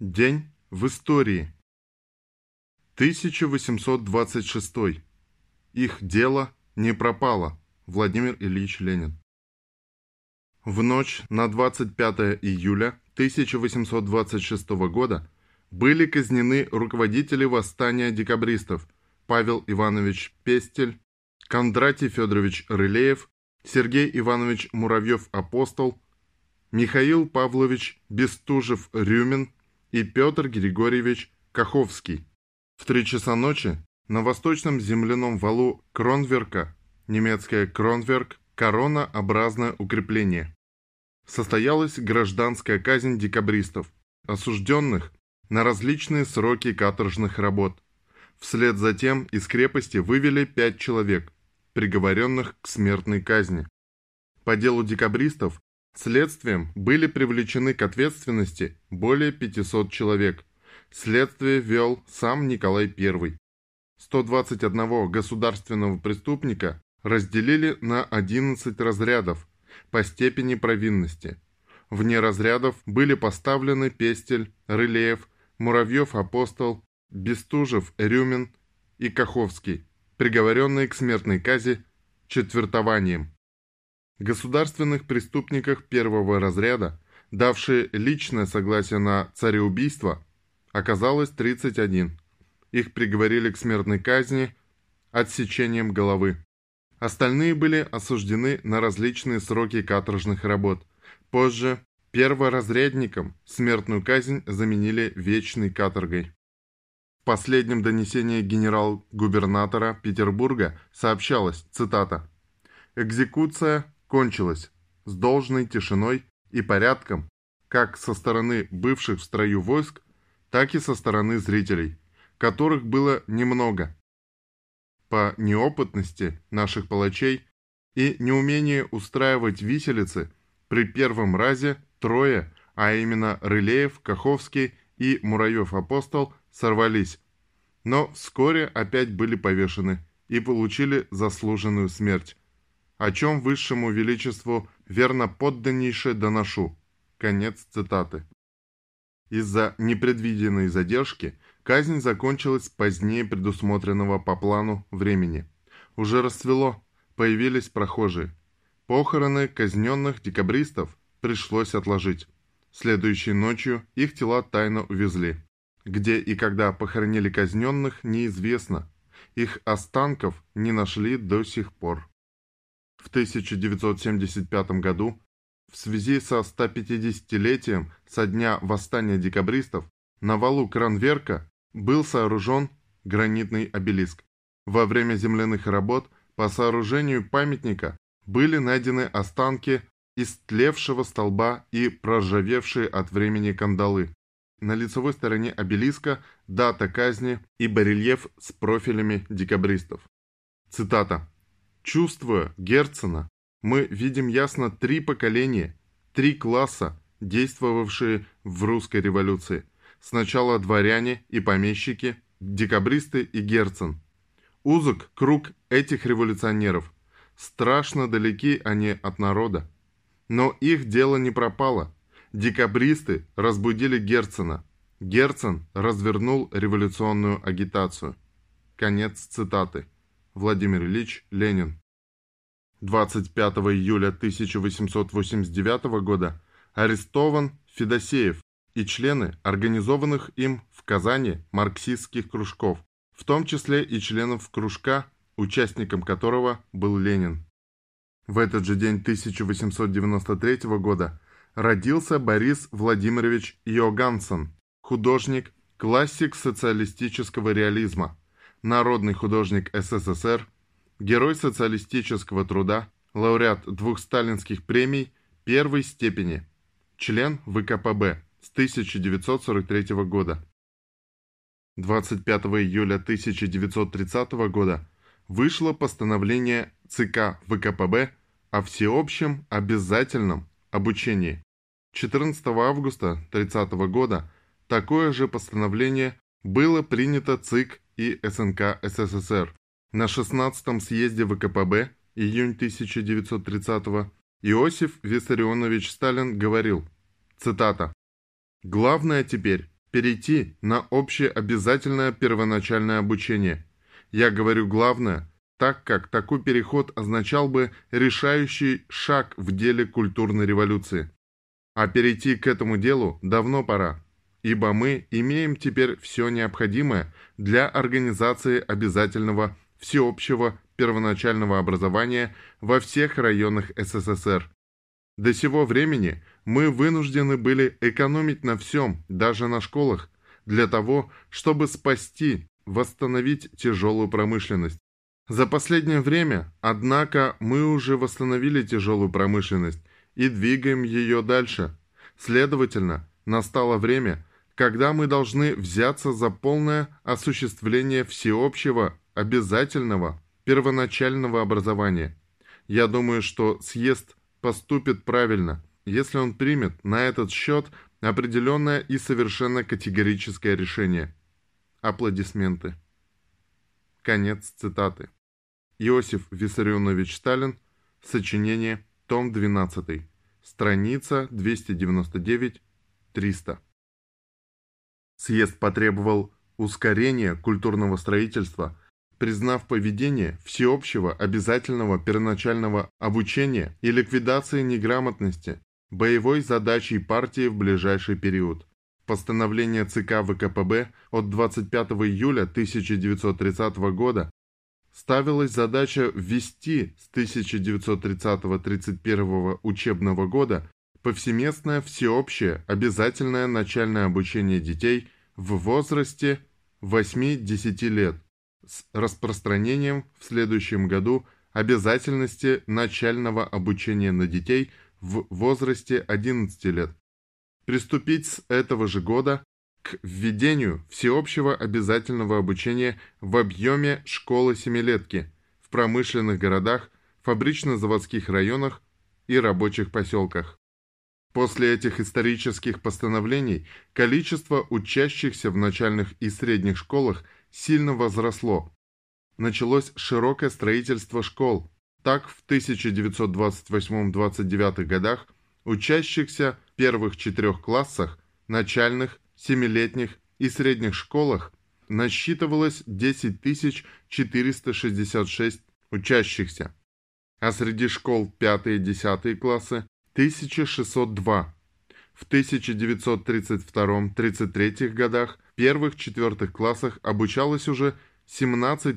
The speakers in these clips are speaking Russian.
День в истории. 1826. Их дело не пропало. Владимир Ильич Ленин. В ночь на 25 июля 1826 года были казнены руководители восстания декабристов Павел Иванович Пестель, Кондратий Федорович Рылеев, Сергей Иванович Муравьев-Апостол, Михаил Павлович Бестужев-Рюмин, и Петр Григорьевич Каховский. В три часа ночи на восточном земляном валу Кронверка, немецкое Кронверк, коронообразное укрепление, состоялась гражданская казнь декабристов, осужденных на различные сроки каторжных работ. Вслед за тем из крепости вывели пять человек, приговоренных к смертной казни. По делу декабристов Следствием были привлечены к ответственности более 500 человек. Следствие вел сам Николай I. 121 государственного преступника разделили на 11 разрядов по степени провинности. Вне разрядов были поставлены Пестель, Рылеев, Муравьев-Апостол, Бестужев, Рюмин и Каховский, приговоренные к смертной казни четвертованием государственных преступниках первого разряда, давшие личное согласие на цареубийство, оказалось 31. Их приговорили к смертной казни отсечением головы. Остальные были осуждены на различные сроки каторжных работ. Позже перворазрядникам смертную казнь заменили вечной каторгой. В последнем донесении генерал-губернатора Петербурга сообщалось, цитата, «Экзекуция кончилась с должной тишиной и порядком как со стороны бывших в строю войск, так и со стороны зрителей, которых было немного. По неопытности наших палачей и неумению устраивать виселицы при первом разе трое, а именно Рылеев, Каховский и Мураев-Апостол, сорвались, но вскоре опять были повешены и получили заслуженную смерть о чем высшему величеству верно подданнейше доношу». Конец цитаты. Из-за непредвиденной задержки казнь закончилась позднее предусмотренного по плану времени. Уже расцвело, появились прохожие. Похороны казненных декабристов пришлось отложить. Следующей ночью их тела тайно увезли. Где и когда похоронили казненных, неизвестно. Их останков не нашли до сих пор. В 1975 году в связи со 150-летием со дня восстания декабристов на валу Кранверка был сооружен гранитный обелиск. Во время земляных работ по сооружению памятника были найдены останки истлевшего столба и проржавевшие от времени кандалы. На лицевой стороне обелиска дата казни и барельеф с профилями декабристов. Цитата. Чувствуя Герцена, мы видим ясно три поколения, три класса, действовавшие в русской революции. Сначала дворяне и помещики, декабристы и Герцен. Узок круг этих революционеров. Страшно далеки они от народа. Но их дело не пропало. Декабристы разбудили Герцена. Герцен развернул революционную агитацию. Конец цитаты. Владимир Ильич Ленин. 25 июля 1889 года арестован Федосеев и члены организованных им в Казани марксистских кружков, в том числе и членов кружка, участником которого был Ленин. В этот же день 1893 года родился Борис Владимирович Йогансон, художник, классик социалистического реализма, народный художник СССР, герой социалистического труда, лауреат двух сталинских премий первой степени, член ВКПБ с 1943 года. 25 июля 1930 года вышло постановление ЦК ВКПБ о всеобщем обязательном обучении. 14 августа 30 года такое же постановление было принято ЦИК и СНК СССР. На 16-м съезде ВКПБ, июнь 1930-го, Иосиф Виссарионович Сталин говорил, цитата, «Главное теперь перейти на общеобязательное первоначальное обучение. Я говорю главное, так как такой переход означал бы решающий шаг в деле культурной революции. А перейти к этому делу давно пора, ибо мы имеем теперь все необходимое для организации обязательного всеобщего первоначального образования во всех районах СССР. До сего времени мы вынуждены были экономить на всем, даже на школах, для того, чтобы спасти, восстановить тяжелую промышленность. За последнее время, однако, мы уже восстановили тяжелую промышленность и двигаем ее дальше. Следовательно, настало время, когда мы должны взяться за полное осуществление всеобщего, обязательного, первоначального образования. Я думаю, что съезд поступит правильно, если он примет на этот счет определенное и совершенно категорическое решение. Аплодисменты. Конец цитаты. Иосиф Виссарионович Сталин. Сочинение. Том 12. Страница 299-300. Съезд потребовал ускорения культурного строительства, признав поведение всеобщего обязательного первоначального обучения и ликвидации неграмотности боевой задачей партии в ближайший период. Постановление ЦК ВКПБ от 25 июля 1930 года ставилась задача ввести с 1930-31 учебного года повсеместное всеобщее обязательное начальное обучение детей в возрасте 8-10 лет с распространением в следующем году обязательности начального обучения на детей в возрасте 11 лет. Приступить с этого же года к введению всеобщего обязательного обучения в объеме школы-семилетки в промышленных городах, фабрично-заводских районах и рабочих поселках. После этих исторических постановлений количество учащихся в начальных и средних школах сильно возросло. Началось широкое строительство школ. Так, в 1928-29 годах учащихся в первых четырех классах начальных семилетних и средних школах насчитывалось 10 466 учащихся, а среди школ 5-10 классы 1602. В 1932-33 годах в первых-четвертых классах обучалось уже 17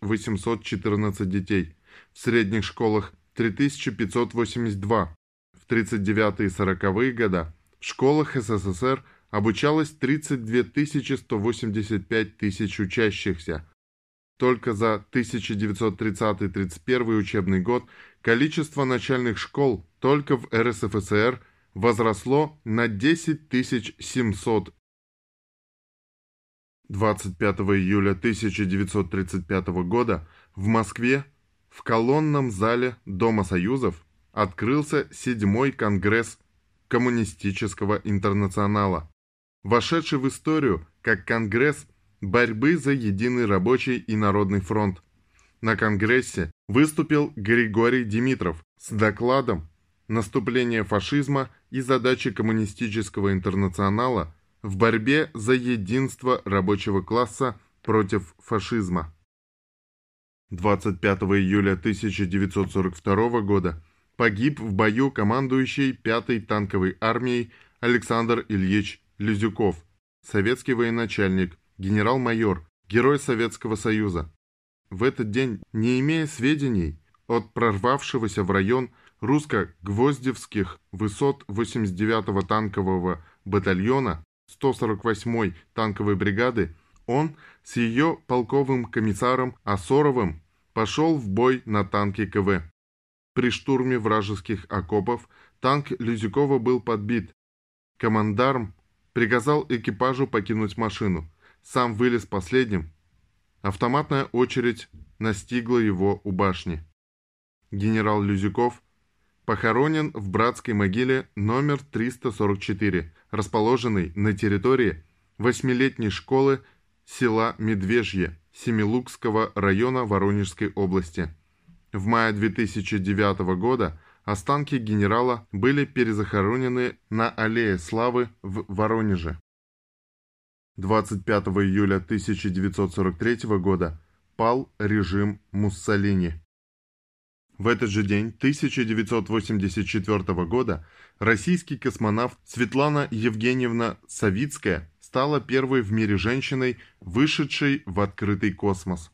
814 детей, в средних школах 3582, в 39 и 40 года в школах СССР – обучалось 32 185 тысяч учащихся. Только за 1930-31 учебный год количество начальных школ только в РСФСР возросло на 10 700. 25 июля 1935 года в Москве в колонном зале Дома Союзов открылся седьмой конгресс Коммунистического интернационала вошедший в историю как Конгресс борьбы за единый рабочий и народный фронт. На Конгрессе выступил Григорий Димитров с докладом «Наступление фашизма и задачи коммунистического интернационала в борьбе за единство рабочего класса против фашизма». 25 июля 1942 года погиб в бою командующий 5-й танковой армией Александр Ильич Лизюков, советский военачальник, генерал-майор, герой Советского Союза. В этот день, не имея сведений от прорвавшегося в район русско-гвоздевских высот 89-го танкового батальона 148-й танковой бригады, он с ее полковым комиссаром Осоровым пошел в бой на танке КВ. При штурме вражеских окопов танк Лизюкова был подбит. Командарм приказал экипажу покинуть машину. Сам вылез последним. Автоматная очередь настигла его у башни. Генерал Люзюков похоронен в братской могиле номер 344, расположенной на территории восьмилетней школы села Медвежье Семилукского района Воронежской области. В мае 2009 года Останки генерала были перезахоронены на Аллее Славы в Воронеже. 25 июля 1943 года пал режим Муссолини. В этот же день 1984 года российский космонавт Светлана Евгеньевна Савицкая стала первой в мире женщиной, вышедшей в открытый космос.